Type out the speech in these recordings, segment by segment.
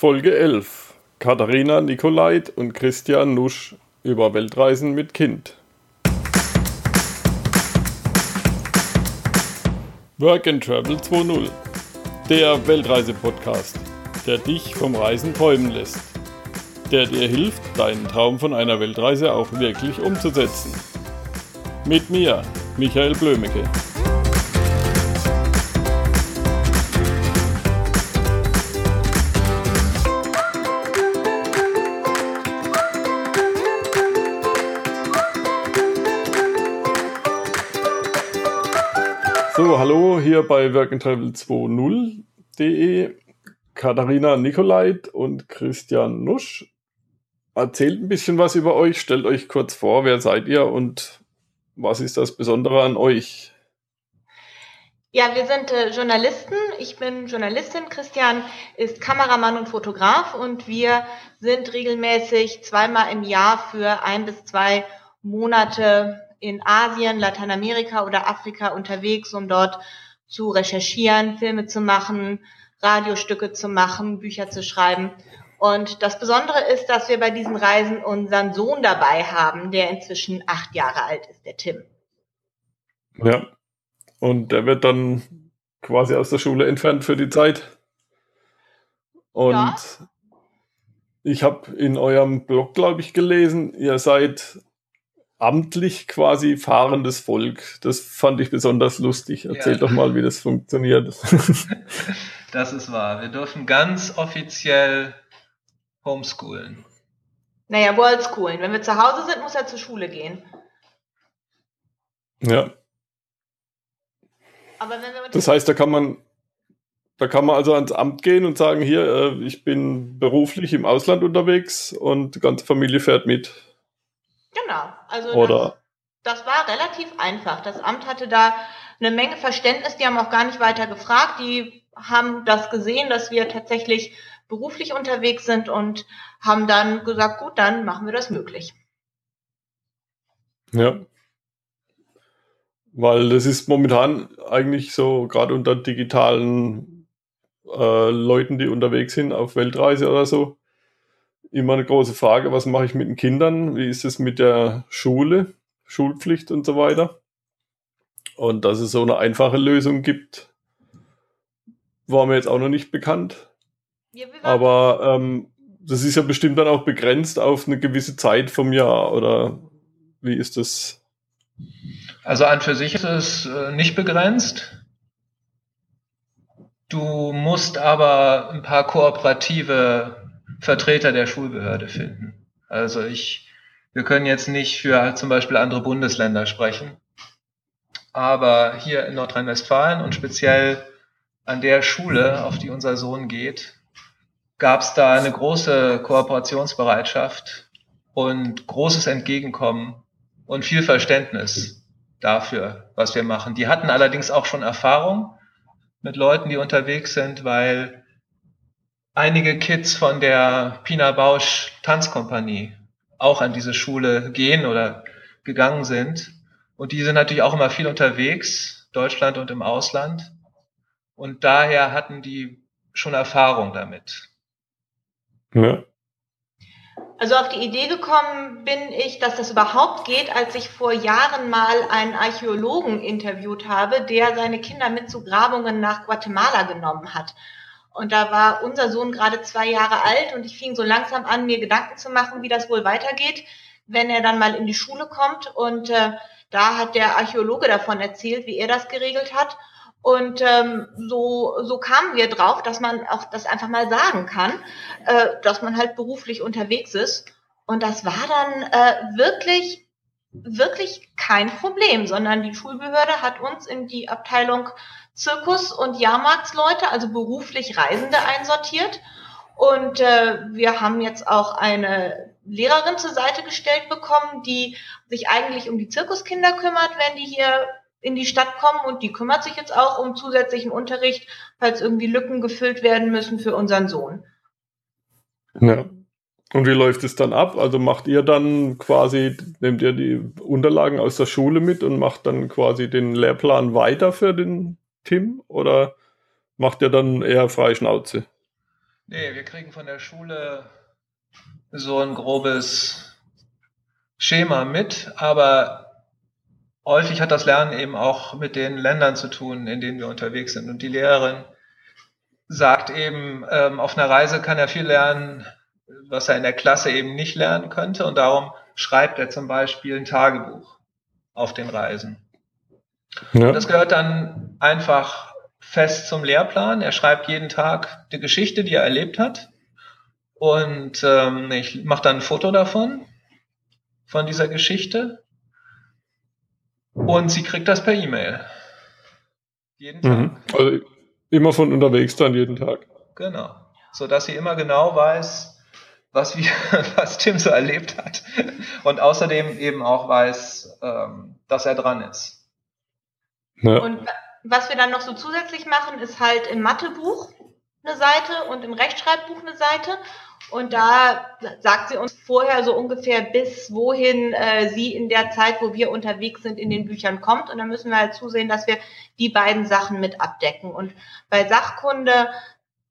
Folge 11. Katharina Nikolait und Christian Nusch über Weltreisen mit Kind. Work and Travel 2.0. Der Weltreise-Podcast, der dich vom Reisen träumen lässt. Der dir hilft, deinen Traum von einer Weltreise auch wirklich umzusetzen. Mit mir, Michael Blömecke. Hier bei workandtravel20.de. Katharina Nikolait und Christian Nusch. Erzählt ein bisschen was über euch, stellt euch kurz vor, wer seid ihr und was ist das Besondere an euch? Ja, wir sind äh, Journalisten. Ich bin Journalistin. Christian ist Kameramann und Fotograf und wir sind regelmäßig zweimal im Jahr für ein bis zwei Monate in Asien, Lateinamerika oder Afrika unterwegs, um dort zu recherchieren, Filme zu machen, Radiostücke zu machen, Bücher zu schreiben. Und das Besondere ist, dass wir bei diesen Reisen unseren Sohn dabei haben, der inzwischen acht Jahre alt ist, der Tim. Ja. Und der wird dann quasi aus der Schule entfernt für die Zeit. Und ja. ich habe in eurem Blog, glaube ich, gelesen, ihr seid amtlich quasi fahrendes Volk. Das fand ich besonders lustig. Erzähl ja. doch mal, wie das funktioniert. das ist wahr. Wir dürfen ganz offiziell homeschoolen. Naja, worldschoolen. Wenn wir zu Hause sind, muss er zur Schule gehen. Ja. Aber wenn wir das heißt, da kann man da kann man also ans Amt gehen und sagen, hier, äh, ich bin beruflich im Ausland unterwegs und die ganze Familie fährt mit. Genau. Also Oder das, das war relativ einfach. Das Amt hatte da eine Menge Verständnis. Die haben auch gar nicht weiter gefragt. Die haben das gesehen, dass wir tatsächlich beruflich unterwegs sind und haben dann gesagt, gut, dann machen wir das möglich. Ja. Weil das ist momentan eigentlich so, gerade unter digitalen äh, Leuten, die unterwegs sind auf Weltreise oder so, immer eine große Frage, was mache ich mit den Kindern? Wie ist es mit der Schule, Schulpflicht und so weiter? Und dass es so eine einfache Lösung gibt, war mir jetzt auch noch nicht bekannt. Ja, Aber ähm, das ist ja bestimmt dann auch begrenzt auf eine gewisse Zeit vom Jahr, oder wie ist das? Also an für sich ist es äh, nicht begrenzt. Du musst aber ein paar kooperative Vertreter der Schulbehörde finden. Also ich, wir können jetzt nicht für zum Beispiel andere Bundesländer sprechen, aber hier in Nordrhein-Westfalen und speziell an der Schule, auf die unser Sohn geht, gab es da eine große Kooperationsbereitschaft und großes Entgegenkommen und viel Verständnis dafür, was wir machen. Die hatten allerdings auch schon Erfahrung mit Leuten, die unterwegs sind, weil einige Kids von der Pina Bausch Tanzkompanie auch an diese Schule gehen oder gegangen sind. Und die sind natürlich auch immer viel unterwegs, Deutschland und im Ausland. Und daher hatten die schon Erfahrung damit. Ja. Also auf die Idee gekommen bin ich, dass das überhaupt geht, als ich vor Jahren mal einen Archäologen interviewt habe, der seine Kinder mit zu Grabungen nach Guatemala genommen hat. Und da war unser Sohn gerade zwei Jahre alt und ich fing so langsam an, mir Gedanken zu machen, wie das wohl weitergeht, wenn er dann mal in die Schule kommt. Und äh, da hat der Archäologe davon erzählt, wie er das geregelt hat. Und ähm, so, so kamen wir drauf, dass man auch das einfach mal sagen kann, äh, dass man halt beruflich unterwegs ist. Und das war dann äh, wirklich, wirklich kein Problem, sondern die Schulbehörde hat uns in die Abteilung Zirkus- und Jahrmarktsleute, also beruflich Reisende einsortiert. Und äh, wir haben jetzt auch eine Lehrerin zur Seite gestellt bekommen, die sich eigentlich um die Zirkuskinder kümmert, wenn die hier in die Stadt kommen. Und die kümmert sich jetzt auch um zusätzlichen Unterricht, falls irgendwie Lücken gefüllt werden müssen für unseren Sohn. Ja. Und wie läuft es dann ab? Also macht ihr dann quasi, nehmt ihr die Unterlagen aus der Schule mit und macht dann quasi den Lehrplan weiter für den Tim oder macht ihr dann eher freie Schnauze? Nee, wir kriegen von der Schule so ein grobes Schema mit, aber häufig hat das Lernen eben auch mit den Ländern zu tun, in denen wir unterwegs sind. Und die Lehrerin sagt eben, ähm, auf einer Reise kann er viel lernen, was er in der Klasse eben nicht lernen könnte. Und darum schreibt er zum Beispiel ein Tagebuch auf den Reisen. Ja. Das gehört dann einfach fest zum Lehrplan. Er schreibt jeden Tag die Geschichte, die er erlebt hat. Und ähm, ich mache dann ein Foto davon, von dieser Geschichte. Und sie kriegt das per E-Mail. Jeden Tag. Mhm. Also immer von unterwegs dann jeden Tag. Genau. So dass sie immer genau weiß, was, wir, was Tim so erlebt hat. Und außerdem eben auch weiß, ähm, dass er dran ist. Ja. Und was wir dann noch so zusätzlich machen, ist halt im Mathebuch eine Seite und im Rechtschreibbuch eine Seite. Und da sagt sie uns vorher so ungefähr, bis wohin äh, sie in der Zeit, wo wir unterwegs sind, in den Büchern kommt. Und dann müssen wir halt zusehen, dass wir die beiden Sachen mit abdecken. Und bei Sachkunde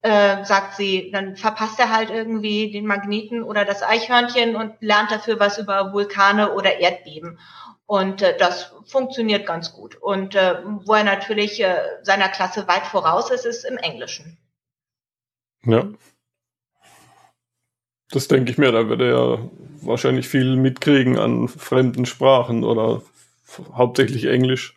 äh, sagt sie, dann verpasst er halt irgendwie den Magneten oder das Eichhörnchen und lernt dafür was über Vulkane oder Erdbeben. Und äh, das funktioniert ganz gut. Und äh, wo er natürlich äh, seiner Klasse weit voraus ist, ist im Englischen. Ja. Das denke ich mir, da wird er ja wahrscheinlich viel mitkriegen an fremden Sprachen oder hauptsächlich Englisch.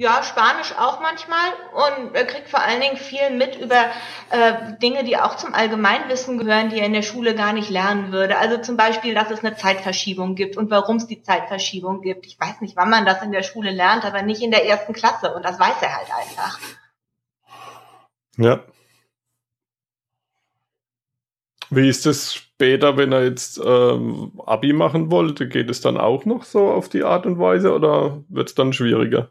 Ja, Spanisch auch manchmal und er kriegt vor allen Dingen viel mit über äh, Dinge, die auch zum Allgemeinwissen gehören, die er in der Schule gar nicht lernen würde. Also zum Beispiel, dass es eine Zeitverschiebung gibt und warum es die Zeitverschiebung gibt. Ich weiß nicht, wann man das in der Schule lernt, aber nicht in der ersten Klasse und das weiß er halt einfach. Ja. Wie ist es später, wenn er jetzt ähm, Abi machen wollte? Geht es dann auch noch so auf die Art und Weise oder wird es dann schwieriger?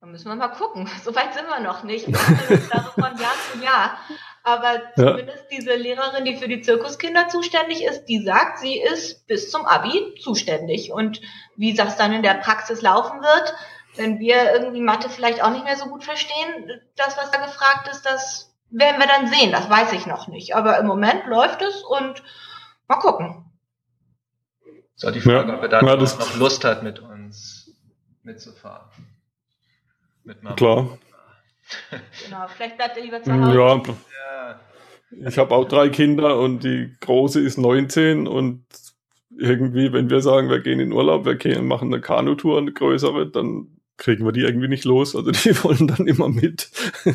Da müssen wir mal gucken. So weit sind wir noch nicht. Das von Jahr zu Jahr. Aber zumindest ja. diese Lehrerin, die für die Zirkuskinder zuständig ist, die sagt, sie ist bis zum Abi zuständig. Und wie das dann in der Praxis laufen wird, wenn wir irgendwie Mathe vielleicht auch nicht mehr so gut verstehen, das, was da gefragt ist, das werden wir dann sehen, das weiß ich noch nicht. Aber im Moment läuft es und mal gucken. So, die Frage, ja, ob er dann ja, noch Lust hat, mit uns mitzufahren. Mit Mama. Klar. genau, vielleicht bleibt er lieber zu Hause. Ja, ich habe auch drei Kinder und die große ist 19 und irgendwie, wenn wir sagen, wir gehen in Urlaub, wir gehen, machen eine Kanutour, eine größere, dann kriegen wir die irgendwie nicht los. Also die wollen dann immer mit.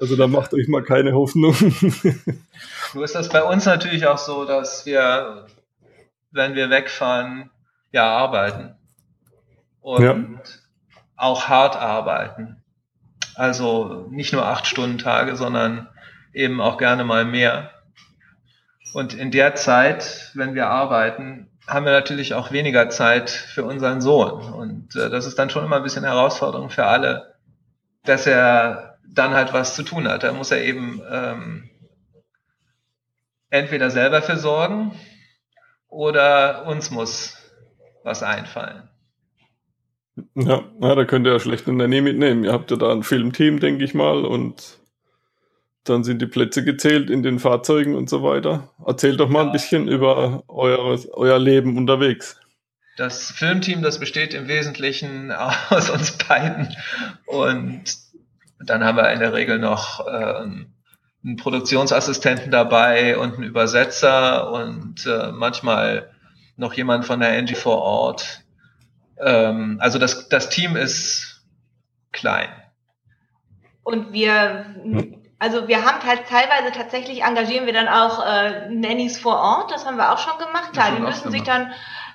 also da macht euch mal keine Hoffnung. Nur ist das bei uns natürlich auch so, dass wir, wenn wir wegfahren, ja arbeiten. Und ja. Auch hart arbeiten. Also nicht nur acht Stunden Tage, sondern eben auch gerne mal mehr. Und in der Zeit, wenn wir arbeiten, haben wir natürlich auch weniger Zeit für unseren Sohn. Und äh, das ist dann schon immer ein bisschen Herausforderung für alle, dass er dann halt was zu tun hat. Da muss er eben ähm, entweder selber für sorgen oder uns muss was einfallen. Ja, ja da könnt ihr ja schlecht eine Nähe mitnehmen. Ihr habt ja da ein Filmteam, denke ich mal, und dann sind die Plätze gezählt in den Fahrzeugen und so weiter. Erzählt doch mal ja. ein bisschen über eure, euer Leben unterwegs. Das Filmteam, das besteht im Wesentlichen aus uns beiden. Und dann haben wir in der Regel noch äh, einen Produktionsassistenten dabei und einen Übersetzer und äh, manchmal noch jemand von der NG vor Ort. Ähm, also das, das Team ist klein. Und wir also wir haben halt teilweise tatsächlich engagieren wir dann auch äh, Nannies vor Ort, das haben wir auch schon gemacht. Klar, die müssen sich dann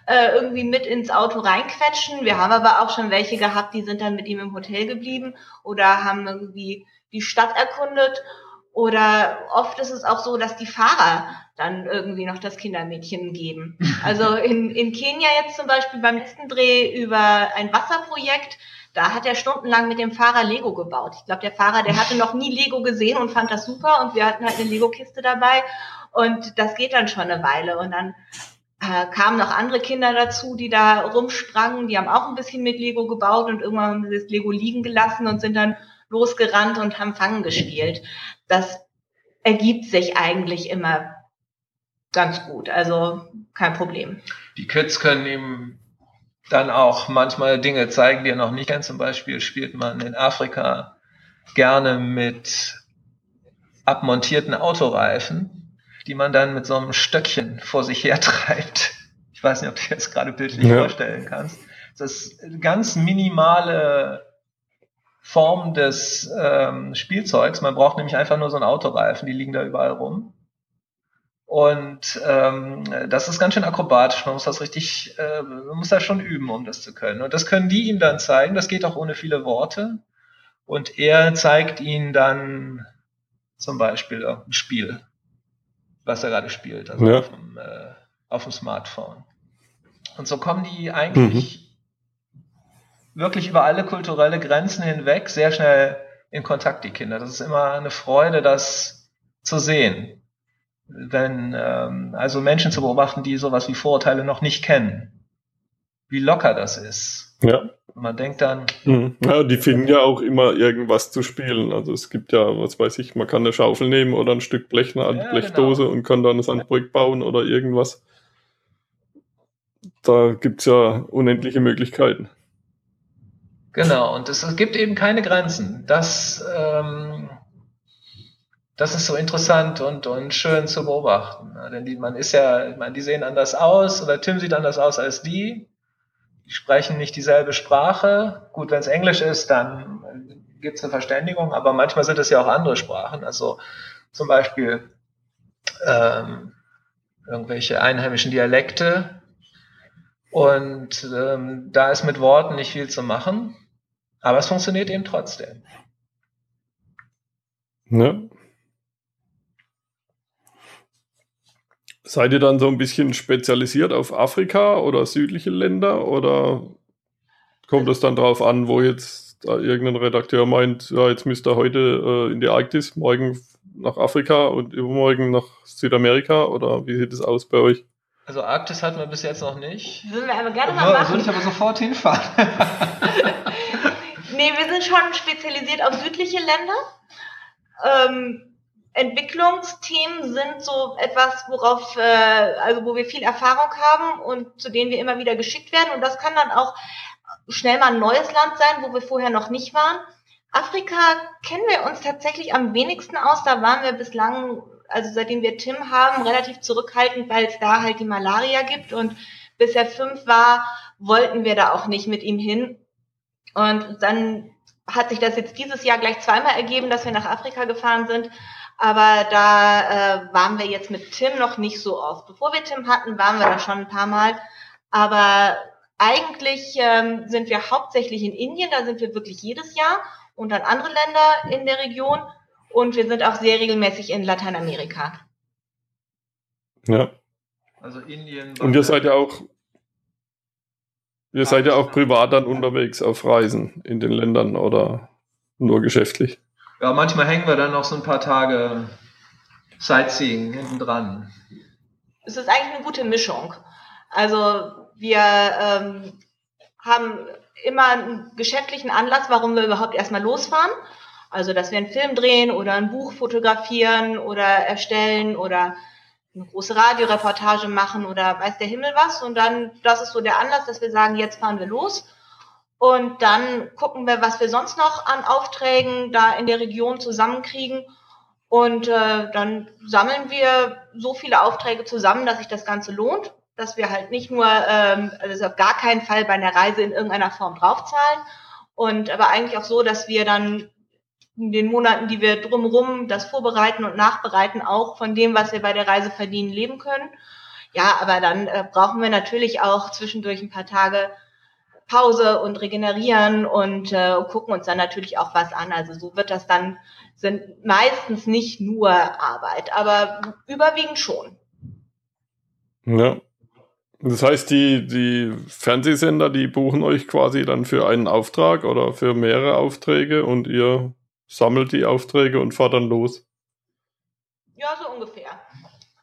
äh, irgendwie mit ins Auto reinquetschen. Wir haben aber auch schon welche gehabt, die sind dann mit ihm im Hotel geblieben oder haben irgendwie die Stadt erkundet. Oder oft ist es auch so, dass die Fahrer dann irgendwie noch das Kindermädchen geben. Also in, in Kenia jetzt zum Beispiel beim letzten Dreh über ein Wasserprojekt, da hat er stundenlang mit dem Fahrer Lego gebaut. Ich glaube, der Fahrer, der hatte noch nie Lego gesehen und fand das super und wir hatten halt eine Lego-Kiste dabei und das geht dann schon eine Weile und dann äh, kamen noch andere Kinder dazu, die da rumsprangen, die haben auch ein bisschen mit Lego gebaut und irgendwann haben sie das Lego liegen gelassen und sind dann losgerannt und haben Fangen gespielt. Das ergibt sich eigentlich immer ganz gut. Also kein Problem. Die Kids können ihm dann auch manchmal Dinge zeigen, die er noch nicht kennt. Zum Beispiel spielt man in Afrika gerne mit abmontierten Autoreifen, die man dann mit so einem Stöckchen vor sich her treibt. Ich weiß nicht, ob du dir das gerade bildlich ja. vorstellen kannst. Das ganz minimale Form des ähm, Spielzeugs. Man braucht nämlich einfach nur so einen Autoreifen, die liegen da überall rum. Und ähm, das ist ganz schön akrobatisch. Man muss das richtig, äh, man muss das schon üben, um das zu können. Und das können die ihm dann zeigen. Das geht auch ohne viele Worte. Und er zeigt ihnen dann zum Beispiel ein Spiel, was er gerade spielt, also ja. auf, dem, äh, auf, dem, Smartphone. Und so kommen die eigentlich mhm. Wirklich über alle kulturelle Grenzen hinweg sehr schnell in Kontakt, die Kinder. Das ist immer eine Freude, das zu sehen wenn ähm, also Menschen zu beobachten, die sowas wie Vorurteile noch nicht kennen, wie locker das ist. Ja. Man denkt dann. Mhm. Ja, die finden ja auch immer irgendwas zu spielen. Also es gibt ja, was weiß ich, man kann eine Schaufel nehmen oder ein Stück Blech, eine ja, Blechdose genau. und kann dann eine Sandburg bauen oder irgendwas. Da gibt's ja unendliche Möglichkeiten. Genau, und es gibt eben keine Grenzen. Das ähm, das ist so interessant und, und schön zu beobachten. Denn die, man ist ja, meine, die sehen anders aus oder Tim sieht anders aus als die. Die sprechen nicht dieselbe Sprache. Gut, wenn es Englisch ist, dann gibt es eine Verständigung, aber manchmal sind es ja auch andere Sprachen. Also zum Beispiel ähm, irgendwelche einheimischen Dialekte. Und ähm, da ist mit Worten nicht viel zu machen, aber es funktioniert eben trotzdem. Ne? Seid ihr dann so ein bisschen spezialisiert auf Afrika oder südliche Länder oder kommt es dann darauf an, wo jetzt irgendein Redakteur meint, ja, jetzt müsst ihr heute äh, in die Arktis, morgen nach Afrika und übermorgen nach Südamerika oder wie sieht es aus bei euch? Also Arktis hatten wir bis jetzt noch nicht. Würden wir aber gerne mal machen. Würde ich aber sofort hinfahren. nee, wir sind schon spezialisiert auf südliche Länder. Ähm, Entwicklungsthemen sind so etwas, worauf, äh, also wo wir viel Erfahrung haben und zu denen wir immer wieder geschickt werden. Und das kann dann auch schnell mal ein neues Land sein, wo wir vorher noch nicht waren. Afrika kennen wir uns tatsächlich am wenigsten aus. Da waren wir bislang, also seitdem wir Tim haben, relativ zurückhaltend, weil es da halt die Malaria gibt. Und bis er fünf war, wollten wir da auch nicht mit ihm hin. Und dann hat sich das jetzt dieses Jahr gleich zweimal ergeben, dass wir nach Afrika gefahren sind. Aber da äh, waren wir jetzt mit Tim noch nicht so oft. Bevor wir Tim hatten, waren wir da schon ein paar Mal. Aber eigentlich ähm, sind wir hauptsächlich in Indien, da sind wir wirklich jedes Jahr und dann andere Länder in der Region. Und wir sind auch sehr regelmäßig in Lateinamerika. Ja. Also Indien. Und ihr seid ja auch, ihr seid ja auch privat dann unterwegs auf Reisen in den Ländern oder nur geschäftlich? Ja, manchmal hängen wir dann noch so ein paar Tage Sightseeing hinten dran. Es ist eigentlich eine gute Mischung. Also wir ähm, haben immer einen geschäftlichen Anlass, warum wir überhaupt erstmal losfahren. Also, dass wir einen Film drehen oder ein Buch fotografieren oder erstellen oder eine große Radioreportage machen oder weiß der Himmel was. Und dann, das ist so der Anlass, dass wir sagen, jetzt fahren wir los. Und dann gucken wir, was wir sonst noch an Aufträgen da in der Region zusammenkriegen. Und äh, dann sammeln wir so viele Aufträge zusammen, dass sich das Ganze lohnt. Dass wir halt nicht nur, ähm, also auf gar keinen Fall bei einer Reise in irgendeiner Form draufzahlen. Und aber eigentlich auch so, dass wir dann in den Monaten, die wir drumherum das vorbereiten und nachbereiten, auch von dem, was wir bei der Reise verdienen, leben können. Ja, aber dann äh, brauchen wir natürlich auch zwischendurch ein paar Tage Pause und regenerieren und äh, gucken uns dann natürlich auch was an. Also so wird das dann, sind meistens nicht nur Arbeit, aber überwiegend schon. Ja. Das heißt, die, die Fernsehsender, die buchen euch quasi dann für einen Auftrag oder für mehrere Aufträge und ihr sammelt die Aufträge und fahrt dann los. Ja, so ungefähr.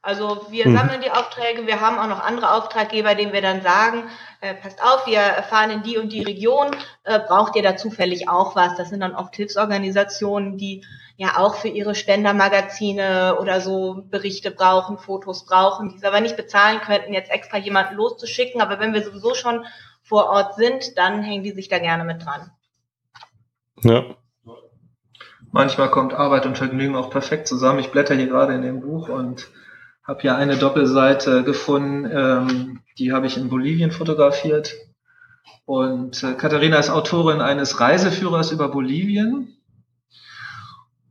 Also wir hm. sammeln die Aufträge, wir haben auch noch andere Auftraggeber, denen wir dann sagen, äh, passt auf, wir fahren in die und die Region, äh, braucht ihr da zufällig auch was? Das sind dann oft Hilfsorganisationen, die ja auch für ihre Spendermagazine oder so Berichte brauchen, Fotos brauchen, die es aber nicht bezahlen könnten, jetzt extra jemanden loszuschicken. Aber wenn wir sowieso schon vor Ort sind, dann hängen die sich da gerne mit dran. Ja. Manchmal kommt Arbeit und Vergnügen auch perfekt zusammen. Ich blätter hier gerade in dem Buch und habe hier eine Doppelseite gefunden, ähm, die habe ich in Bolivien fotografiert. Und äh, Katharina ist Autorin eines Reiseführers über Bolivien.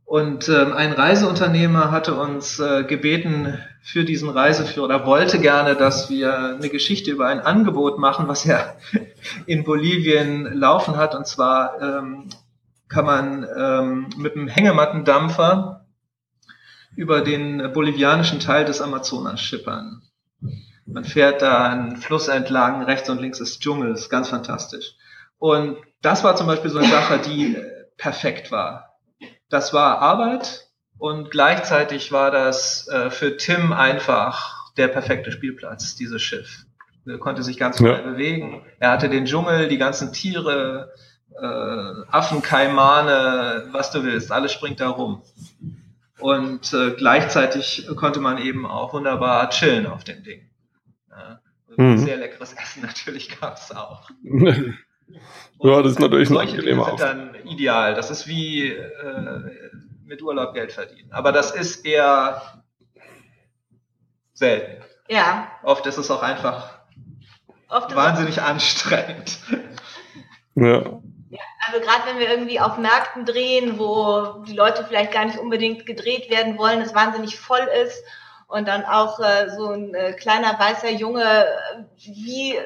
Und ähm, ein Reiseunternehmer hatte uns äh, gebeten für diesen Reiseführer oder wollte gerne, dass wir eine Geschichte über ein Angebot machen, was er in Bolivien laufen hat. Und zwar ähm, kann man ähm, mit einem Hängematten-Dampfer über den bolivianischen Teil des Amazonas schippern. Man fährt da einen Fluss entlang, rechts und links ist Dschungel, ist ganz fantastisch. Und das war zum Beispiel so eine Sache, die äh, perfekt war. Das war Arbeit und gleichzeitig war das äh, für Tim einfach der perfekte Spielplatz, dieses Schiff. Er konnte sich ganz frei ja. bewegen. Er hatte den Dschungel, die ganzen Tiere, Affen, Kaimane, was du willst, alles springt da rum. Und äh, gleichzeitig konnte man eben auch wunderbar chillen auf dem Ding. Ja, mhm. Sehr leckeres Essen natürlich gab es auch. ja, das ist natürlich ein angenehmer sind dann ideal. Das ist wie äh, mit Urlaub Geld verdienen. Aber das ist eher selten. Ja. Oft ist es auch einfach wahnsinnig anstrengend. Ja. Also gerade wenn wir irgendwie auf Märkten drehen, wo die Leute vielleicht gar nicht unbedingt gedreht werden wollen, es wahnsinnig voll ist und dann auch äh, so ein äh, kleiner weißer Junge äh, wie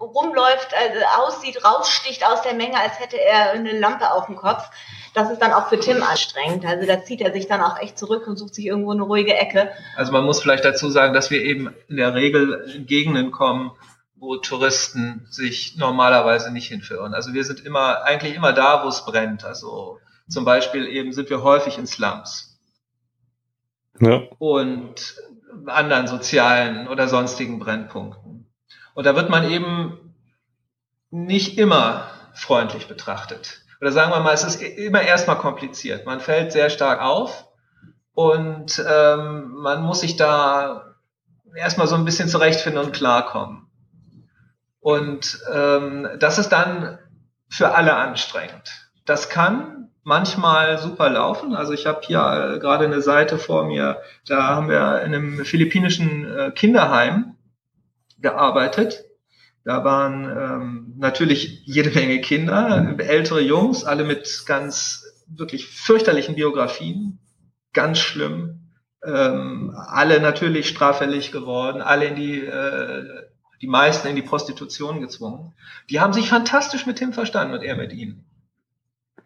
rumläuft, also aussieht, raussticht aus der Menge, als hätte er eine Lampe auf dem Kopf. Das ist dann auch für Tim anstrengend. Also da zieht er sich dann auch echt zurück und sucht sich irgendwo eine ruhige Ecke. Also man muss vielleicht dazu sagen, dass wir eben in der Regel in Gegenden kommen, wo Touristen sich normalerweise nicht hinführen. Also wir sind immer, eigentlich immer da, wo es brennt. Also zum Beispiel eben sind wir häufig in Slums. Ja. Und anderen sozialen oder sonstigen Brennpunkten. Und da wird man eben nicht immer freundlich betrachtet. Oder sagen wir mal, es ist immer erstmal kompliziert. Man fällt sehr stark auf und ähm, man muss sich da erstmal so ein bisschen zurechtfinden und klarkommen. Und ähm, das ist dann für alle anstrengend. Das kann manchmal super laufen. Also ich habe hier äh, gerade eine Seite vor mir, da haben wir in einem philippinischen äh, Kinderheim gearbeitet. Da waren ähm, natürlich jede Menge Kinder, ältere Jungs, alle mit ganz wirklich fürchterlichen Biografien, ganz schlimm. Ähm, alle natürlich straffällig geworden, alle in die äh, die meisten in die Prostitution gezwungen. Die haben sich fantastisch mit Tim verstanden und er mit ihnen.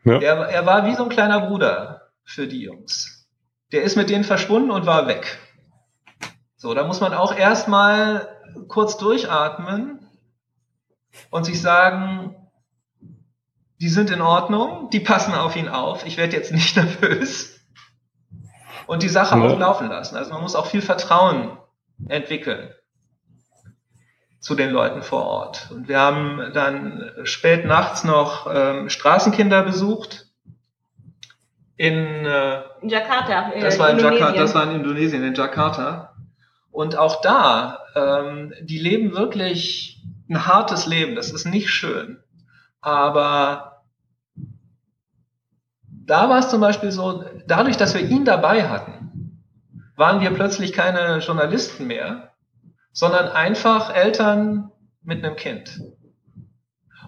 Ja. Er, er war wie so ein kleiner Bruder für die Jungs. Der ist mit denen verschwunden und war weg. So, da muss man auch erstmal kurz durchatmen und sich sagen, die sind in Ordnung, die passen auf ihn auf, ich werde jetzt nicht nervös und die Sache ja. auch laufen lassen. Also man muss auch viel Vertrauen entwickeln zu den Leuten vor Ort. Und wir haben dann spät nachts noch ähm, Straßenkinder besucht. In, äh, in Jakarta. In das war in Jakarta, das war in Indonesien, in Jakarta. Und auch da, ähm, die leben wirklich ein hartes Leben. Das ist nicht schön. Aber da war es zum Beispiel so, dadurch, dass wir ihn dabei hatten, waren wir plötzlich keine Journalisten mehr, sondern einfach Eltern mit einem Kind.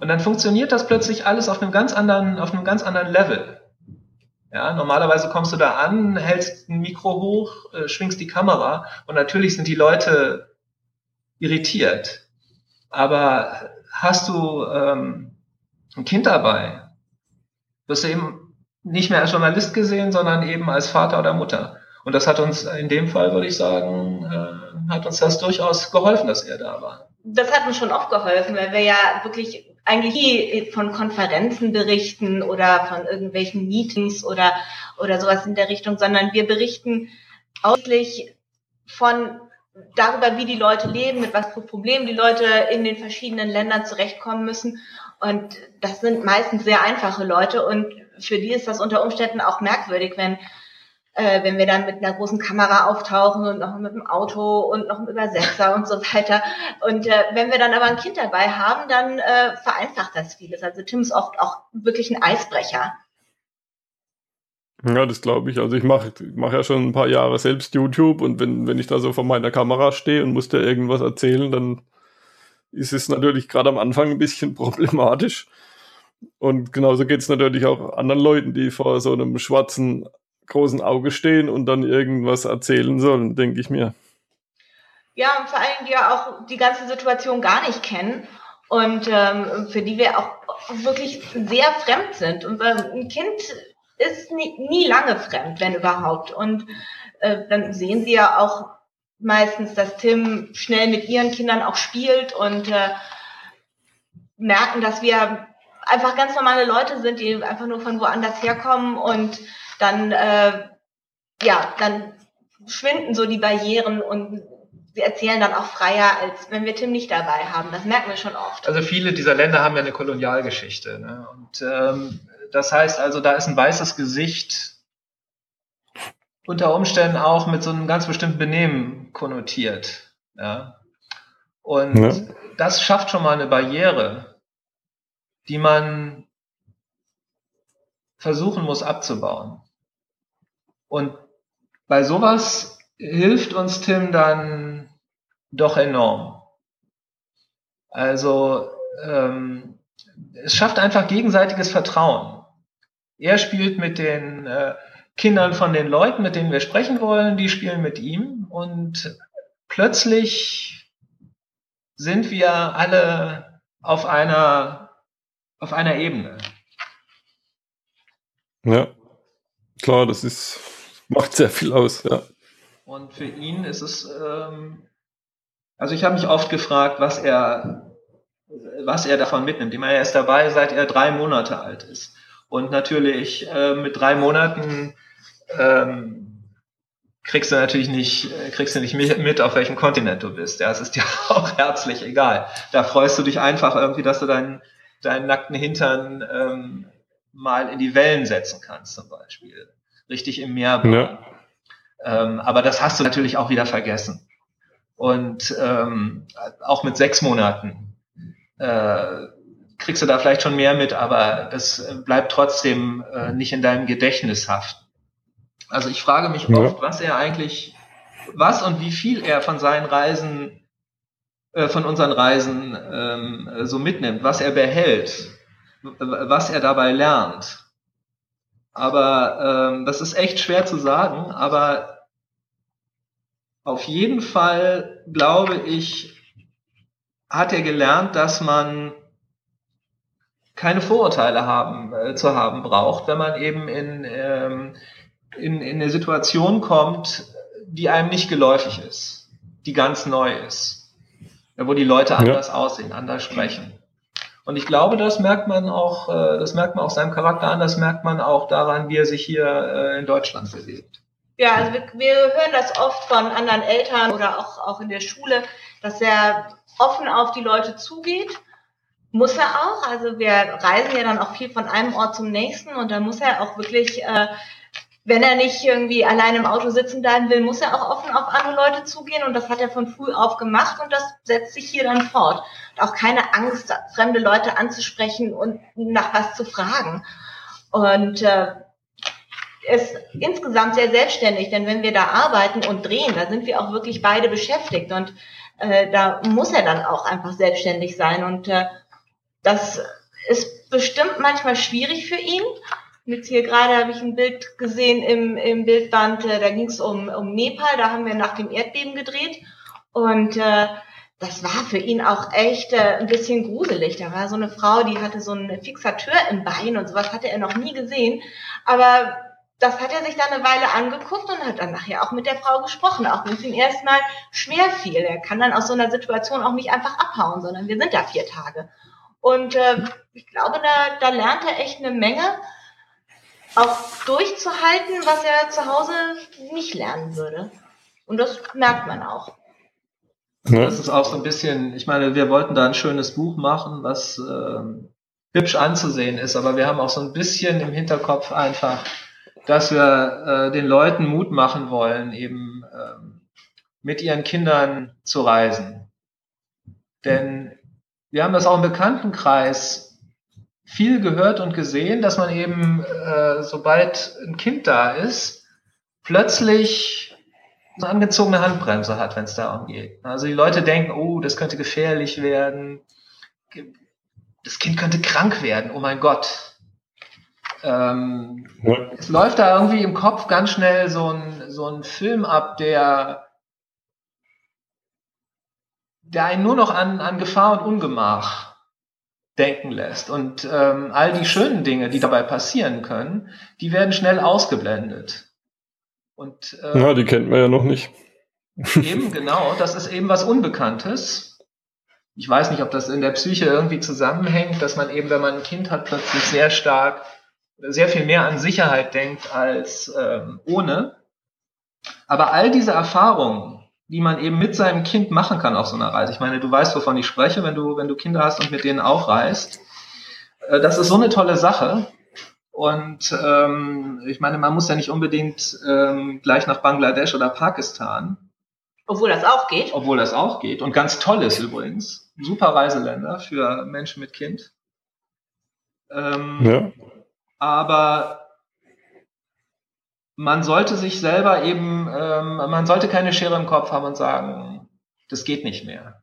Und dann funktioniert das plötzlich alles auf einem ganz anderen, auf einem ganz anderen Level. Ja, normalerweise kommst du da an, hältst ein Mikro hoch, äh, schwingst die Kamera und natürlich sind die Leute irritiert. Aber hast du ähm, ein Kind dabei, wirst du eben nicht mehr als Journalist gesehen, sondern eben als Vater oder Mutter. Und das hat uns in dem Fall, würde ich sagen, äh, hat uns das durchaus geholfen, dass er da war. Das hat uns schon oft geholfen, weil wir ja wirklich eigentlich nie von Konferenzen berichten oder von irgendwelchen Meetings oder, oder sowas in der Richtung, sondern wir berichten ausschließlich von darüber, wie die Leute leben, mit was für Problemen die Leute in den verschiedenen Ländern zurechtkommen müssen. Und das sind meistens sehr einfache Leute und für die ist das unter Umständen auch merkwürdig, wenn äh, wenn wir dann mit einer großen Kamera auftauchen und noch mit dem Auto und noch einem Übersetzer und so weiter. Und äh, wenn wir dann aber ein Kind dabei haben, dann äh, vereinfacht das vieles. Also Tim ist oft auch wirklich ein Eisbrecher. Ja, das glaube ich. Also ich mache mach ja schon ein paar Jahre selbst YouTube und wenn, wenn ich da so vor meiner Kamera stehe und muss dir irgendwas erzählen, dann ist es natürlich gerade am Anfang ein bisschen problematisch. Und genauso geht es natürlich auch anderen Leuten, die vor so einem schwarzen großen Auge stehen und dann irgendwas erzählen sollen, denke ich mir. Ja, und vor allem die ja auch die ganze Situation gar nicht kennen und ähm, für die wir auch wirklich sehr fremd sind. Und ein Kind ist nie, nie lange fremd, wenn überhaupt. Und äh, dann sehen sie ja auch meistens, dass Tim schnell mit ihren Kindern auch spielt und äh, merken, dass wir einfach ganz normale Leute sind, die einfach nur von woanders herkommen und dann, äh, ja, dann schwinden so die Barrieren und sie erzählen dann auch freier, als wenn wir Tim nicht dabei haben. Das merken wir schon oft. Also viele dieser Länder haben ja eine Kolonialgeschichte. Ne? Und ähm, das heißt also, da ist ein weißes Gesicht unter Umständen auch mit so einem ganz bestimmten Benehmen konnotiert. Ja? Und ja. das schafft schon mal eine Barriere, die man versuchen muss abzubauen. Und bei sowas hilft uns Tim dann doch enorm. Also ähm, es schafft einfach gegenseitiges Vertrauen. Er spielt mit den äh, Kindern von den Leuten, mit denen wir sprechen wollen, die spielen mit ihm und plötzlich sind wir alle auf einer auf einer Ebene. Ja, klar, das ist Macht sehr viel aus, ja. Und für ihn ist es, ähm, also ich habe mich oft gefragt, was er, was er davon mitnimmt. Ich meine, er ist dabei, seit er drei Monate alt ist. Und natürlich äh, mit drei Monaten ähm, kriegst du natürlich nicht, kriegst du nicht mit, auf welchem Kontinent du bist. Ja, es ist dir auch herzlich egal. Da freust du dich einfach irgendwie, dass du deinen, deinen nackten Hintern ähm, mal in die Wellen setzen kannst, zum Beispiel richtig im Meer waren. Ja. Ähm, aber das hast du natürlich auch wieder vergessen. Und ähm, auch mit sechs Monaten äh, kriegst du da vielleicht schon mehr mit, aber das bleibt trotzdem äh, nicht in deinem Gedächtnis haften. Also ich frage mich oft, ja. was er eigentlich, was und wie viel er von seinen Reisen, äh, von unseren Reisen ähm, so mitnimmt, was er behält, was er dabei lernt. Aber ähm, das ist echt schwer zu sagen. Aber auf jeden Fall, glaube ich, hat er gelernt, dass man keine Vorurteile haben, äh, zu haben braucht, wenn man eben in, ähm, in, in eine Situation kommt, die einem nicht geläufig ist, die ganz neu ist, wo die Leute anders ja. aussehen, anders sprechen. Und ich glaube, das merkt man auch, äh, das merkt man auch seinem Charakter an, das merkt man auch daran, wie er sich hier äh, in Deutschland bewegt. Ja, also wir, wir hören das oft von anderen Eltern oder auch, auch in der Schule, dass er offen auf die Leute zugeht. Muss er auch. Also wir reisen ja dann auch viel von einem Ort zum nächsten und da muss er auch wirklich äh, wenn er nicht irgendwie allein im Auto sitzen bleiben will, muss er auch offen auf andere Leute zugehen. Und das hat er von früh auf gemacht. Und das setzt sich hier dann fort. Und auch keine Angst, fremde Leute anzusprechen und nach was zu fragen. Und äh, ist insgesamt sehr selbstständig, denn wenn wir da arbeiten und drehen, da sind wir auch wirklich beide beschäftigt. Und äh, da muss er dann auch einfach selbstständig sein. Und äh, das ist bestimmt manchmal schwierig für ihn Jetzt hier gerade habe ich ein Bild gesehen im, im Bildband, äh, da ging es um, um Nepal, da haben wir nach dem Erdbeben gedreht. Und äh, das war für ihn auch echt äh, ein bisschen gruselig. Da war so eine Frau, die hatte so einen Fixateur im Bein und sowas hatte er noch nie gesehen. Aber das hat er sich dann eine Weile angeguckt und hat dann nachher auch mit der Frau gesprochen, auch wenn es ihm erstmal schwer fiel. Er kann dann aus so einer Situation auch nicht einfach abhauen, sondern wir sind da vier Tage. Und äh, ich glaube, da, da lernt er echt eine Menge auch durchzuhalten, was er zu Hause nicht lernen würde. Und das merkt man auch. Das ist auch so ein bisschen, ich meine, wir wollten da ein schönes Buch machen, was ähm, hübsch anzusehen ist, aber wir haben auch so ein bisschen im Hinterkopf einfach, dass wir äh, den Leuten Mut machen wollen, eben ähm, mit ihren Kindern zu reisen. Denn wir haben das auch im Bekanntenkreis viel gehört und gesehen, dass man eben, äh, sobald ein Kind da ist, plötzlich eine angezogene Handbremse hat, wenn es darum geht. Also die Leute denken, oh, das könnte gefährlich werden, das Kind könnte krank werden, oh mein Gott. Ähm, ja. Es läuft da irgendwie im Kopf ganz schnell so ein, so ein Film ab, der, der einen nur noch an, an Gefahr und Ungemach denken lässt. Und ähm, all die schönen Dinge, die dabei passieren können, die werden schnell ausgeblendet. Und, äh, ja, die kennt man ja noch nicht. Eben, genau. Das ist eben was Unbekanntes. Ich weiß nicht, ob das in der Psyche irgendwie zusammenhängt, dass man eben, wenn man ein Kind hat, plötzlich sehr stark, sehr viel mehr an Sicherheit denkt als ähm, ohne. Aber all diese Erfahrungen, die man eben mit seinem Kind machen kann auf so einer Reise. Ich meine, du weißt, wovon ich spreche, wenn du, wenn du Kinder hast und mit denen auch reist. Äh, das ist so eine tolle Sache. Und ähm, ich meine, man muss ja nicht unbedingt ähm, gleich nach Bangladesch oder Pakistan. Obwohl das auch geht. Obwohl das auch geht. Und ganz toll ist übrigens. Super Reiseländer für Menschen mit Kind. Ähm, ja. Aber man sollte sich selber eben, ähm, man sollte keine Schere im Kopf haben und sagen, das geht nicht mehr.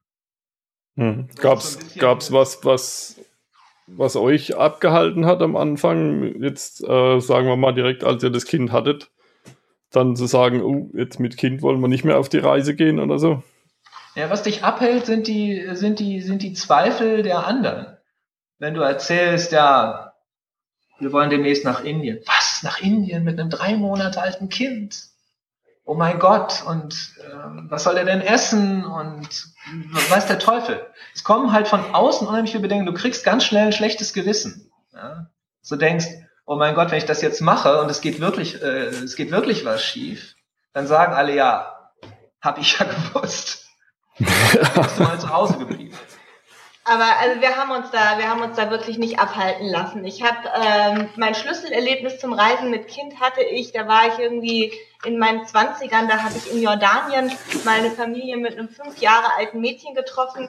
Hm. Gab's, so gab's was, was was euch abgehalten hat am Anfang, jetzt äh, sagen wir mal direkt, als ihr das Kind hattet, dann zu sagen, oh, jetzt mit Kind wollen wir nicht mehr auf die Reise gehen oder so? Ja, was dich abhält, sind die, sind die, sind die Zweifel der anderen. Wenn du erzählst, ja, wir wollen demnächst nach Indien. Was? Nach Indien mit einem drei Monate alten Kind? oh mein Gott, und äh, was soll er denn essen und weiß der Teufel. Es kommen halt von außen unheimlich viele Bedenken. Du kriegst ganz schnell ein schlechtes Gewissen. Ja? So denkst, oh mein Gott, wenn ich das jetzt mache und es geht wirklich, äh, es geht wirklich was schief, dann sagen alle, ja, hab ich ja gewusst. Bist du mal zu Hause geblieben. Aber also wir haben uns da, wir haben uns da wirklich nicht abhalten lassen. Ich habe ähm, mein Schlüsselerlebnis zum Reisen mit Kind hatte ich, da war ich irgendwie in meinen Zwanzigern, da habe ich in Jordanien meine Familie mit einem fünf Jahre alten Mädchen getroffen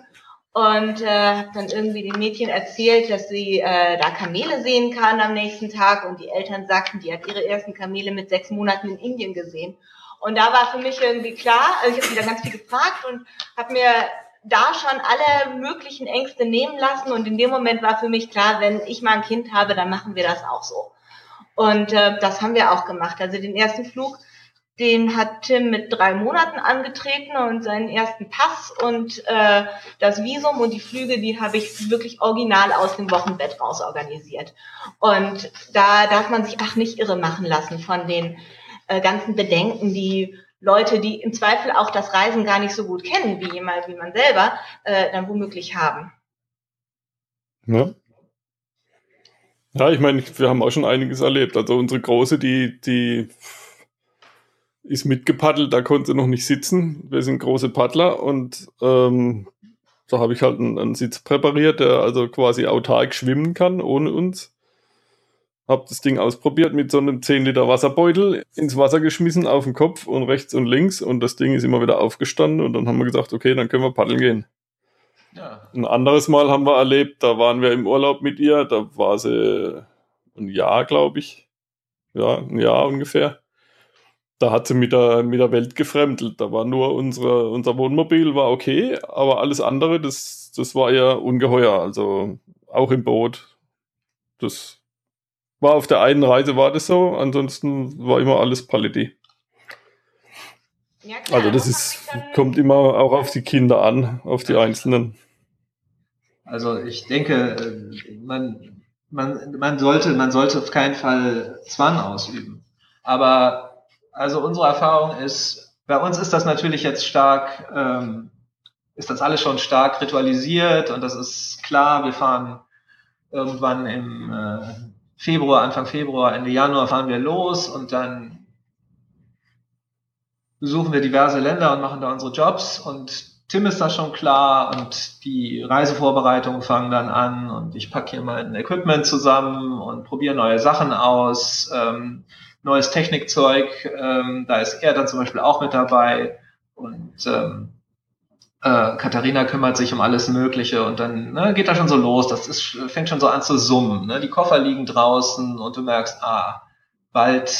und äh, habe dann irgendwie dem Mädchen erzählt, dass sie äh, da Kamele sehen kann am nächsten Tag und die Eltern sagten, die hat ihre ersten Kamele mit sechs Monaten in Indien gesehen. Und da war für mich irgendwie klar, also ich habe wieder ganz viel gefragt und habe mir da schon alle möglichen Ängste nehmen lassen und in dem Moment war für mich klar, wenn ich mal ein Kind habe, dann machen wir das auch so. Und äh, das haben wir auch gemacht. Also den ersten Flug, den hat Tim mit drei Monaten angetreten und seinen ersten Pass und äh, das Visum und die Flüge, die habe ich wirklich original aus dem Wochenbett raus organisiert. Und da darf man sich auch nicht irre machen lassen von den äh, ganzen Bedenken, die Leute, die im Zweifel auch das Reisen gar nicht so gut kennen wie jemand wie man selber, äh, dann womöglich haben. Ja. Ja, ich meine, wir haben auch schon einiges erlebt. Also unsere Große, die, die ist mitgepaddelt, da konnte sie noch nicht sitzen. Wir sind große Paddler und ähm, da habe ich halt einen, einen Sitz präpariert, der also quasi autark schwimmen kann ohne uns. Hab das Ding ausprobiert mit so einem 10 Liter Wasserbeutel ins Wasser geschmissen auf den Kopf und rechts und links und das Ding ist immer wieder aufgestanden und dann haben wir gesagt, okay, dann können wir paddeln gehen. Ja. Ein anderes Mal haben wir erlebt, da waren wir im Urlaub mit ihr, da war sie ein Jahr, glaube ich. Ja, ein Jahr ungefähr. Da hat sie mit der, mit der Welt gefremdelt. Da war nur unsere, unser Wohnmobil war okay, aber alles andere, das, das war ja ungeheuer. Also auch im Boot. Das war auf der einen Reise war das so, ansonsten war immer alles Paletti. Ja, klar, also das ist, kommt immer auch auf die Kinder an, auf die Einzelnen. Also ich denke, man, man, man, sollte, man sollte auf keinen Fall Zwang ausüben. Aber also unsere Erfahrung ist, bei uns ist das natürlich jetzt stark, ähm, ist das alles schon stark ritualisiert und das ist klar, wir fahren irgendwann im äh, Februar, Anfang Februar, Ende Januar fahren wir los und dann besuchen wir diverse Länder und machen da unsere Jobs. Und Tim ist da schon klar und die Reisevorbereitungen fangen dann an und ich packe hier mein Equipment zusammen und probiere neue Sachen aus, ähm, neues Technikzeug, ähm, da ist er dann zum Beispiel auch mit dabei und ähm, äh, Katharina kümmert sich um alles Mögliche und dann ne, geht da schon so los, das ist, fängt schon so an zu summen, ne? die Koffer liegen draußen und du merkst, ah, bald,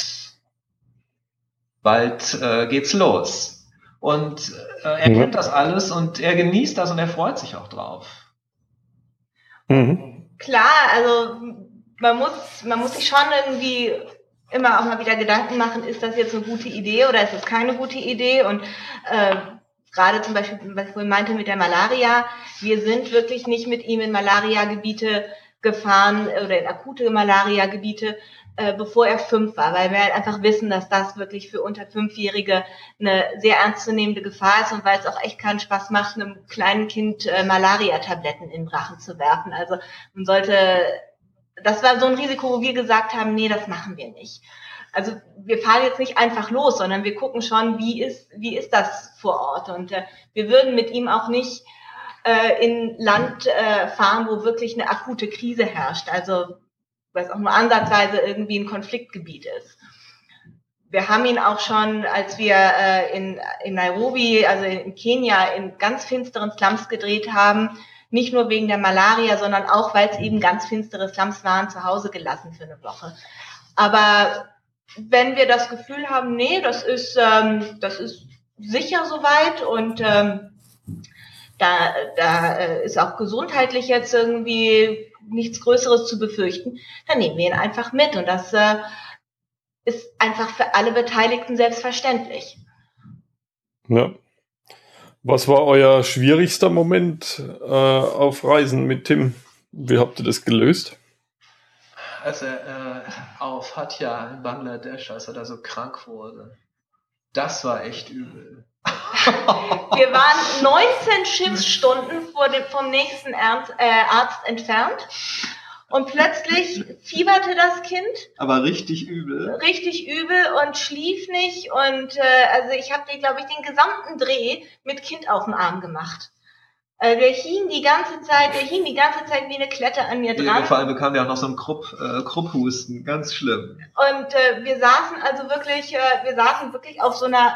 bald äh, geht's los. Und äh, er mhm. kennt das alles und er genießt das und er freut sich auch drauf. Mhm. Klar, also man muss, man muss sich schon irgendwie immer auch mal wieder Gedanken machen, ist das jetzt eine gute Idee oder ist das keine gute Idee? Und äh, gerade zum Beispiel, was ich vorhin meinte mit der Malaria, wir sind wirklich nicht mit ihm in Malaria-Gebiete gefahren oder in akute Malaria-Gebiete, äh, bevor er fünf war, weil wir halt einfach wissen, dass das wirklich für unter Fünfjährige eine sehr ernstzunehmende Gefahr ist und weil es auch echt keinen Spaß macht, einem kleinen Kind äh, Malaria-Tabletten in den Rachen zu werfen. Also man sollte, das war so ein Risiko, wo wir gesagt haben, nee, das machen wir nicht. Also wir fahren jetzt nicht einfach los, sondern wir gucken schon, wie ist, wie ist das vor Ort. Und äh, wir würden mit ihm auch nicht äh, in Land äh, fahren, wo wirklich eine akute Krise herrscht. Also was auch nur ansatzweise irgendwie ein Konfliktgebiet ist. Wir haben ihn auch schon, als wir äh, in, in Nairobi, also in Kenia, in ganz finsteren Slums gedreht haben, nicht nur wegen der Malaria, sondern auch, weil es eben ganz finstere Slums waren, zu Hause gelassen für eine Woche. Aber wenn wir das Gefühl haben, nee, das ist, ähm, das ist sicher soweit und ähm, da, da äh, ist auch gesundheitlich jetzt irgendwie nichts Größeres zu befürchten, dann nehmen wir ihn einfach mit. Und das äh, ist einfach für alle Beteiligten selbstverständlich. Ja. Was war euer schwierigster Moment äh, auf Reisen mit Tim? Wie habt ihr das gelöst? Als er äh, auf Hatja in Bangladesch, als er da so krank wurde. Das war echt übel. Wir waren 19 Schiffsstunden vor dem, vom nächsten Ernst, äh, Arzt entfernt. Und plötzlich fieberte das Kind. Aber richtig übel. Richtig übel und schlief nicht. Und äh, also ich habe dir, glaube ich, den gesamten Dreh mit Kind auf dem Arm gemacht. Äh, der hing die ganze Zeit, der hing die ganze Zeit wie eine Klette an mir dran. Ja, vor allem bekam der auch noch so einen Krupp, äh, Krupphusten, ganz schlimm. Und äh, wir saßen also wirklich, äh, wir saßen wirklich auf so einer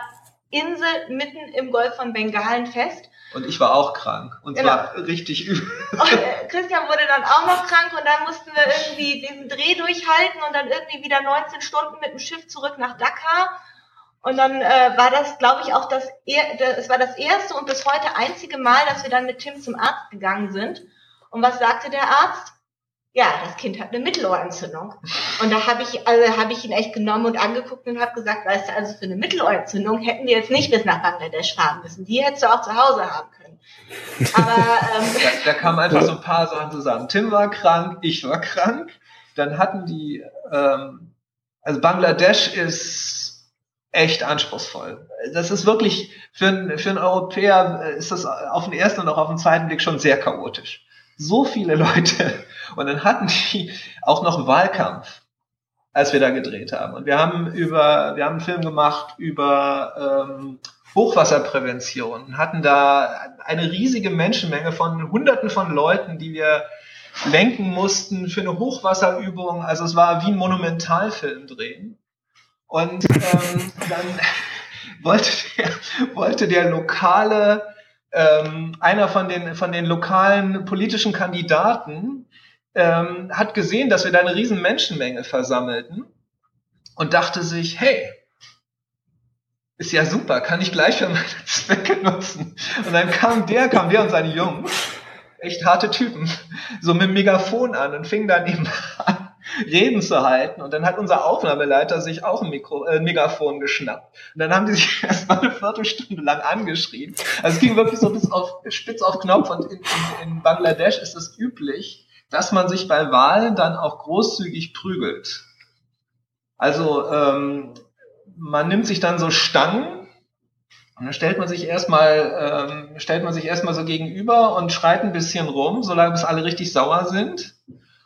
Insel mitten im Golf von Bengalen fest. Und ich war auch krank. Und genau. zwar richtig übel. Und äh, Christian wurde dann auch noch krank und dann mussten wir irgendwie diesen Dreh durchhalten und dann irgendwie wieder 19 Stunden mit dem Schiff zurück nach Dakar. Und dann äh, war das, glaube ich, auch das, es war das erste und bis heute einzige Mal, dass wir dann mit Tim zum Arzt gegangen sind. Und was sagte der Arzt? ja, das Kind hat eine Mittelohrentzündung. Und da habe ich, also habe ich ihn echt genommen und angeguckt und habe gesagt, weißt du, also für eine Mittelohrentzündung hätten wir jetzt nicht bis nach Bangladesch fahren müssen. Die hättest du auch zu Hause haben können. Aber ähm, da, da kamen einfach so ein paar Sachen zusammen. Tim war krank, ich war krank. Dann hatten die, ähm, also Bangladesch ist echt anspruchsvoll. Das ist wirklich für, einen für einen Europäer ist das auf den ersten und auch auf den zweiten Blick schon sehr chaotisch so viele Leute. Und dann hatten die auch noch Wahlkampf, als wir da gedreht haben. Und wir haben über, wir haben einen Film gemacht über ähm, Hochwasserprävention, hatten da eine riesige Menschenmenge von Hunderten von Leuten, die wir lenken mussten für eine Hochwasserübung. Also es war wie ein Monumentalfilm drehen. Und ähm, dann wollte der, wollte der lokale ähm, einer von den, von den lokalen politischen Kandidaten ähm, hat gesehen, dass wir da eine riesen Menschenmenge versammelten und dachte sich, hey, ist ja super, kann ich gleich für meine Zwecke nutzen. Und dann kam der, kam der und seine Jungs, echt harte Typen, so mit dem Megafon an und fing dann eben an, Reden zu halten. Und dann hat unser Aufnahmeleiter sich auch ein Mikro, äh, Megafon geschnappt. Und dann haben die sich erstmal eine Viertelstunde lang angeschrien. Also es ging wirklich so bis auf spitz auf Knopf. Und in, in, in Bangladesch ist es üblich, dass man sich bei Wahlen dann auch großzügig prügelt. Also ähm, man nimmt sich dann so Stangen und dann stellt man sich erstmal ähm, stellt man sich erstmal so gegenüber und schreit ein bisschen rum, solange bis alle richtig sauer sind.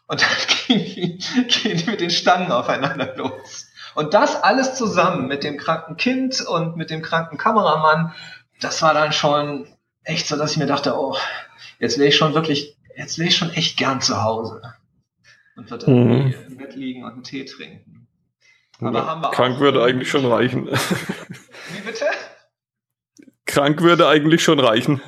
Und dann gehen die, mit den Stangen aufeinander los. Und das alles zusammen mit dem kranken Kind und mit dem kranken Kameramann, das war dann schon echt so, dass ich mir dachte, oh, jetzt wäre ich schon wirklich, jetzt wäre ich schon echt gern zu Hause. Und würde mhm. im Bett liegen und einen Tee trinken. Aber ja, haben wir krank würde eigentlich schon reichen. Wie bitte? Krank würde eigentlich schon reichen.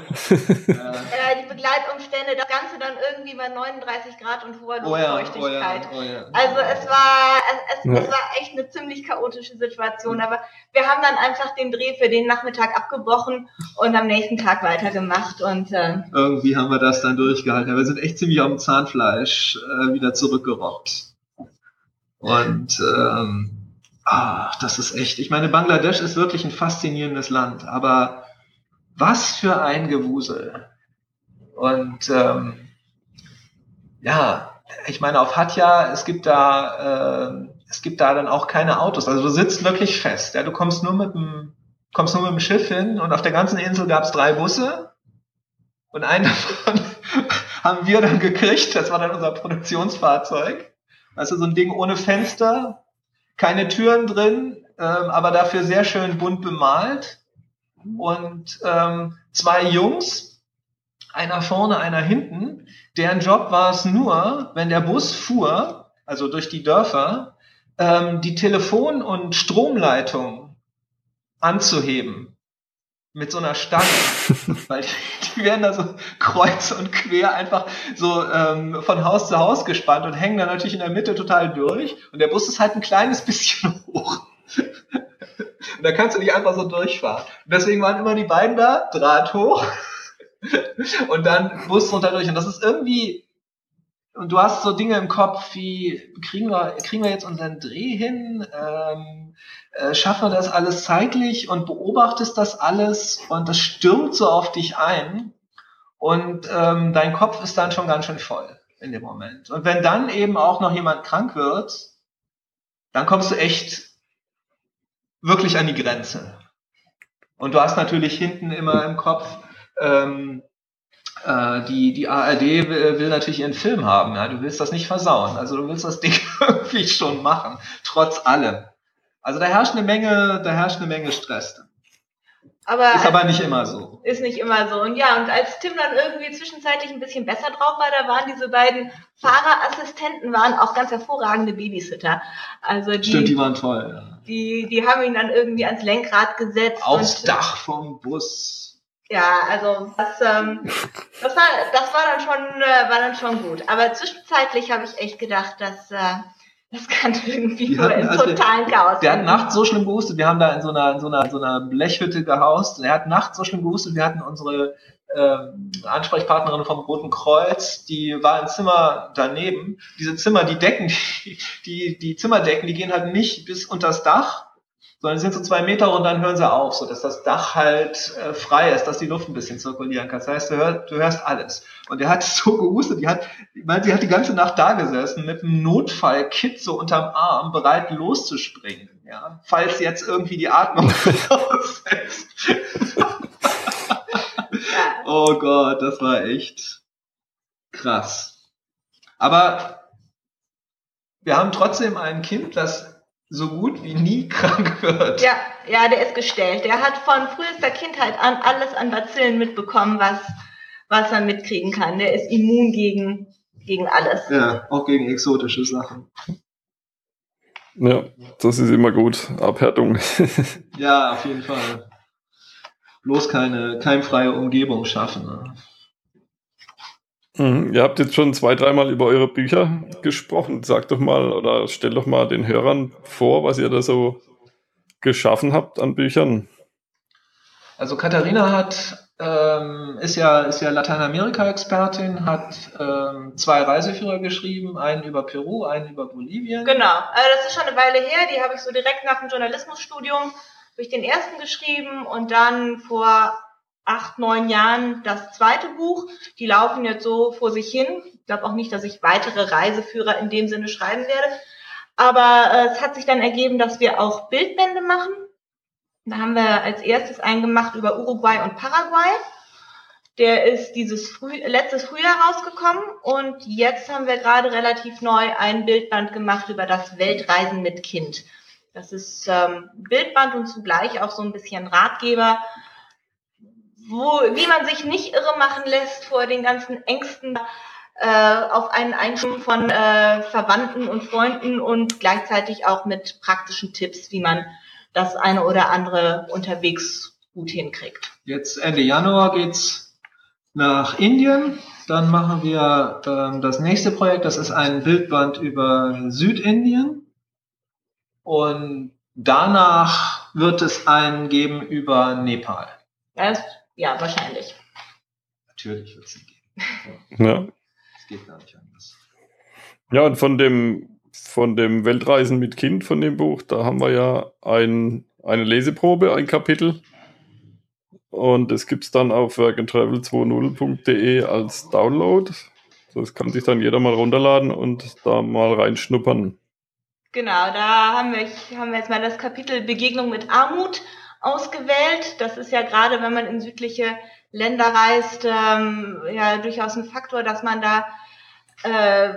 Ja. Äh, die Begleitumstände, das Ganze dann irgendwie bei 39 Grad und hoher Luftfeuchtigkeit. Oh ja, oh ja, oh also es war, es, es, es, war echt eine ziemlich chaotische Situation, aber wir haben dann einfach den Dreh für den Nachmittag abgebrochen und am nächsten Tag weitergemacht und äh, irgendwie haben wir das dann durchgehalten. Wir sind echt ziemlich auf dem Zahnfleisch äh, wieder zurückgerockt. Und ähm, ah, das ist echt. Ich meine, Bangladesch ist wirklich ein faszinierendes Land, aber was für ein Gewusel. Und ähm, ja, ich meine, auf Hatja, es gibt da, äh, es gibt da dann auch keine Autos. Also du sitzt wirklich fest. Ja, du kommst nur mit dem, kommst nur mit dem Schiff hin und auf der ganzen Insel gab es drei Busse und einen davon haben wir dann gekriegt. Das war dann unser Produktionsfahrzeug. Also so ein Ding ohne Fenster, keine Türen drin, ähm, aber dafür sehr schön bunt bemalt und ähm, zwei Jungs, einer vorne, einer hinten, deren Job war es nur, wenn der Bus fuhr, also durch die Dörfer, ähm, die Telefon- und Stromleitung anzuheben. Mit so einer Stange, weil die, die, werden da so kreuz und quer einfach so ähm, von Haus zu Haus gespannt und hängen dann natürlich in der Mitte total durch. Und der Bus ist halt ein kleines bisschen hoch. Und da kannst du nicht einfach so durchfahren. Und deswegen waren immer die beiden da, Draht hoch und dann Bus runter durch. Und das ist irgendwie, und du hast so Dinge im Kopf wie, kriegen wir, kriegen wir jetzt unseren Dreh hin? Ähm, äh, schaffen wir das alles zeitlich und beobachtest das alles und das stürmt so auf dich ein und ähm, dein Kopf ist dann schon ganz schön voll in dem Moment. Und wenn dann eben auch noch jemand krank wird, dann kommst du echt wirklich an die Grenze. Und du hast natürlich hinten immer im Kopf, ähm, äh, die, die ARD will, will, natürlich ihren Film haben. Ja? Du willst das nicht versauen. Also du willst das Ding irgendwie schon machen, trotz allem. Also da herrscht eine Menge, da herrscht eine Menge Stress. Aber ist aber nicht immer so. Ist nicht immer so. Und ja, und als Tim dann irgendwie zwischenzeitlich ein bisschen besser drauf war, da waren diese beiden Fahrerassistenten waren auch ganz hervorragende Babysitter. Also die, Stimmt, die waren toll. Ja. Die, die haben ihn dann irgendwie ans Lenkrad gesetzt. Aufs Dach vom Bus. Ja, also das, ähm, das war das war dann schon äh, war dann schon gut. Aber zwischenzeitlich habe ich echt gedacht, dass äh, das kann irgendwie nur im also totalen Chaos. Der hat nachts so schlimm gehustet, wir haben da in so einer, in so einer, in so einer Blechhütte gehaust. Er hat nachts so schlimm gehustet, wir hatten unsere ähm, Ansprechpartnerin vom Roten Kreuz, die war im Zimmer daneben. Diese Zimmer, die Decken, die, die, die Zimmerdecken, die gehen halt nicht bis unters Dach, sondern sind so zwei Meter und dann hören sie auf, so dass das Dach halt äh, frei ist, dass die Luft ein bisschen zirkulieren kann. Das heißt, du, hör, du hörst alles. Und er hat so gehustet, die hat, ich meine, sie hat die ganze Nacht da gesessen mit einem Notfallkit so unterm Arm, bereit loszuspringen, ja, falls jetzt irgendwie die Atmung aussetzt. oh Gott, das war echt krass. Aber wir haben trotzdem ein Kind, das so gut wie nie krank wird. Ja, ja, der ist gestellt. Der hat von frühester Kindheit an alles an Bazillen mitbekommen, was, was er mitkriegen kann. Der ist immun gegen, gegen alles. Ja, auch gegen exotische Sachen. Ja, das ist immer gut. Abhärtung. ja, auf jeden Fall. Bloß keine keimfreie Umgebung schaffen. Ne? Mhm. Ihr habt jetzt schon zwei, dreimal über eure Bücher gesprochen. Sagt doch mal oder stellt doch mal den Hörern vor, was ihr da so geschaffen habt an Büchern. Also Katharina hat ähm, ist ja ist ja Lateinamerika-Expertin, hat ähm, zwei Reiseführer geschrieben, einen über Peru, einen über Bolivien. Genau, also das ist schon eine Weile her. Die habe ich so direkt nach dem Journalismusstudium durch den ersten geschrieben und dann vor acht, neun Jahren das zweite Buch. Die laufen jetzt so vor sich hin. Ich glaube auch nicht, dass ich weitere Reiseführer in dem Sinne schreiben werde. Aber äh, es hat sich dann ergeben, dass wir auch Bildbände machen. Da haben wir als erstes einen gemacht über Uruguay und Paraguay. Der ist dieses Früh letztes Frühjahr rausgekommen und jetzt haben wir gerade relativ neu ein Bildband gemacht über das Weltreisen mit Kind. Das ist ähm, Bildband und zugleich auch so ein bisschen Ratgeber, wo, wie man sich nicht irre machen lässt vor den ganzen Ängsten äh, auf einen Einschub von äh, Verwandten und Freunden und gleichzeitig auch mit praktischen Tipps, wie man das eine oder andere unterwegs gut hinkriegt. Jetzt Ende Januar geht's nach Indien. Dann machen wir ähm, das nächste Projekt. Das ist ein Bildband über Südindien. Und danach wird es einen geben über Nepal. Das, ja, wahrscheinlich. Natürlich wird es ihn geben. Ja. Es geht gar nicht anders. Ja, und von dem, von dem Weltreisen mit Kind, von dem Buch, da haben wir ja ein, eine Leseprobe, ein Kapitel. Und das gibt es dann auf workandtravel20.de als Download. Das kann sich dann jeder mal runterladen und da mal reinschnuppern. Genau, da haben wir, haben wir jetzt mal das Kapitel Begegnung mit Armut ausgewählt. Das ist ja gerade, wenn man in südliche Länder reist, ähm, ja durchaus ein Faktor, dass man da äh,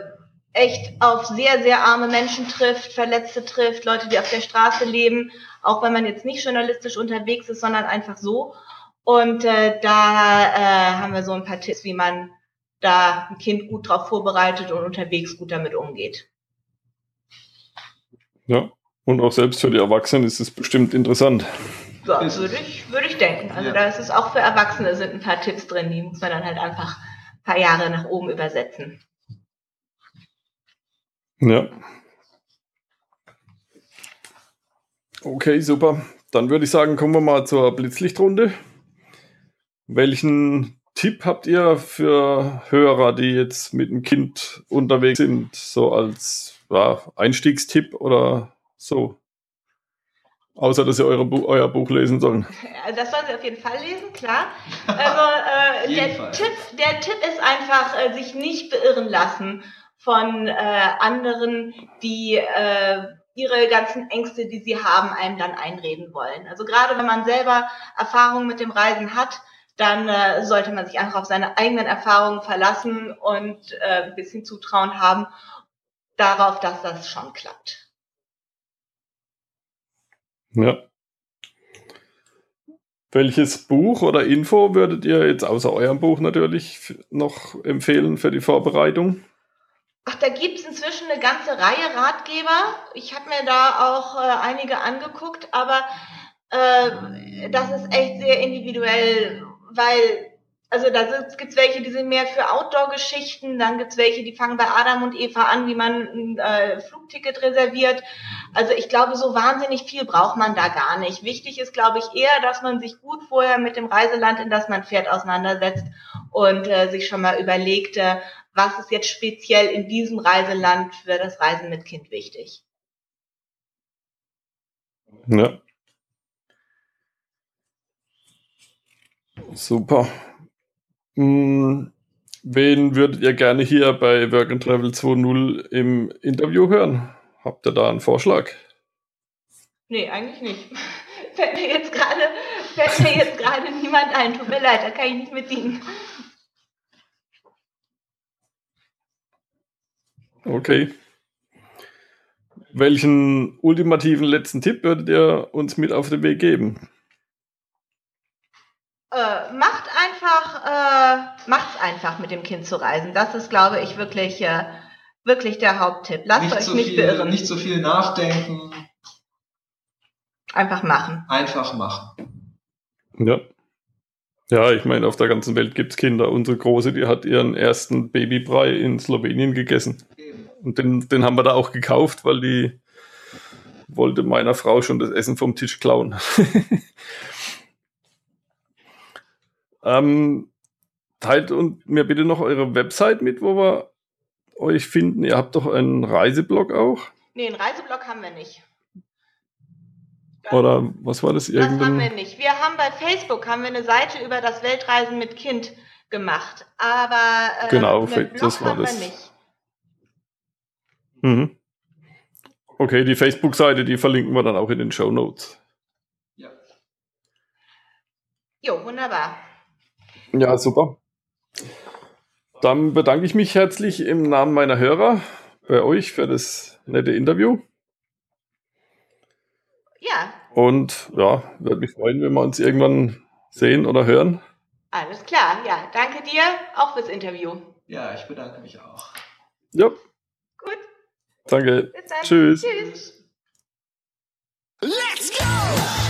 echt auf sehr, sehr arme Menschen trifft, Verletzte trifft, Leute, die auf der Straße leben, auch wenn man jetzt nicht journalistisch unterwegs ist, sondern einfach so. Und äh, da äh, haben wir so ein paar Tipps, wie man da ein Kind gut drauf vorbereitet und unterwegs gut damit umgeht. Ja, und auch selbst für die Erwachsenen ist es bestimmt interessant. Ja, würde ich, würde ich denken. Also ja. da ist es auch für Erwachsene sind ein paar Tipps drin, die muss man dann halt einfach ein paar Jahre nach oben übersetzen. Ja. Okay, super. Dann würde ich sagen, kommen wir mal zur Blitzlichtrunde. Welchen Tipp habt ihr für Hörer, die jetzt mit dem Kind unterwegs sind, so als ja, Einstiegstipp oder so? Außer, dass sie eure Bu euer Buch lesen sollen. Also das sollen sie auf jeden Fall lesen, klar. Also äh, der, Tipp, der Tipp ist einfach, äh, sich nicht beirren lassen von äh, anderen, die äh, ihre ganzen Ängste, die sie haben, einem dann einreden wollen. Also gerade wenn man selber Erfahrungen mit dem Reisen hat, dann äh, sollte man sich einfach auf seine eigenen Erfahrungen verlassen und äh, ein bisschen Zutrauen haben darauf, dass das schon klappt. Ja. Welches Buch oder Info würdet ihr jetzt außer eurem Buch natürlich noch empfehlen für die Vorbereitung? Ach, da gibt es inzwischen eine ganze Reihe Ratgeber. Ich habe mir da auch äh, einige angeguckt, aber äh, das ist echt sehr individuell, weil, also da gibt es welche, die sind mehr für Outdoor-Geschichten, dann gibt es welche, die fangen bei Adam und Eva an, wie man ein äh, Flugticket reserviert. Also ich glaube, so wahnsinnig viel braucht man da gar nicht. Wichtig ist, glaube ich, eher, dass man sich gut vorher mit dem Reiseland, in das man fährt, auseinandersetzt und äh, sich schon mal überlegt, äh, was ist jetzt speziell in diesem Reiseland für das Reisen mit Kind wichtig. Ja. Super. Hm, wen würdet ihr gerne hier bei Work and Travel 2.0 im Interview hören? Habt ihr da einen Vorschlag? Nee, eigentlich nicht. Fällt mir jetzt gerade, fällt mir jetzt gerade niemand ein. Tut mir leid, da kann ich nicht mit dienen. Okay. Welchen ultimativen letzten Tipp würdet ihr uns mit auf den Weg geben? Äh, macht einfach, äh, macht's einfach mit dem Kind zu reisen. Das ist, glaube ich, wirklich, äh, wirklich der Haupttipp. Lasst nicht euch so nicht viel, beirren. Nicht so viel nachdenken. Einfach machen. Einfach machen. Ja. Ja, ich meine, auf der ganzen Welt gibt es Kinder. Unsere Große, die hat ihren ersten Babybrei in Slowenien gegessen. Und den, den haben wir da auch gekauft, weil die wollte meiner Frau schon das Essen vom Tisch klauen. ähm, teilt und mir bitte noch eure Website mit, wo wir euch finden. Ihr habt doch einen Reiseblog auch? Nee, einen Reiseblog haben wir nicht. Oder was war das? Irgendein... Das haben wir nicht. Wir haben bei Facebook haben wir eine Seite über das Weltreisen mit Kind gemacht, aber äh, genau, das war das. Mhm. Okay, die Facebook-Seite, die verlinken wir dann auch in den Show Notes. Ja. Jo, wunderbar. Ja, super. Dann bedanke ich mich herzlich im Namen meiner Hörer bei euch für das nette Interview. Ja. Und ja, würde mich freuen, wenn wir uns irgendwann sehen oder hören. Alles klar, ja. Danke dir auch fürs Interview. Ja, ich bedanke mich auch. Ja. Gut. Danke. Bis dann. Tschüss. Tschüss. Let's go!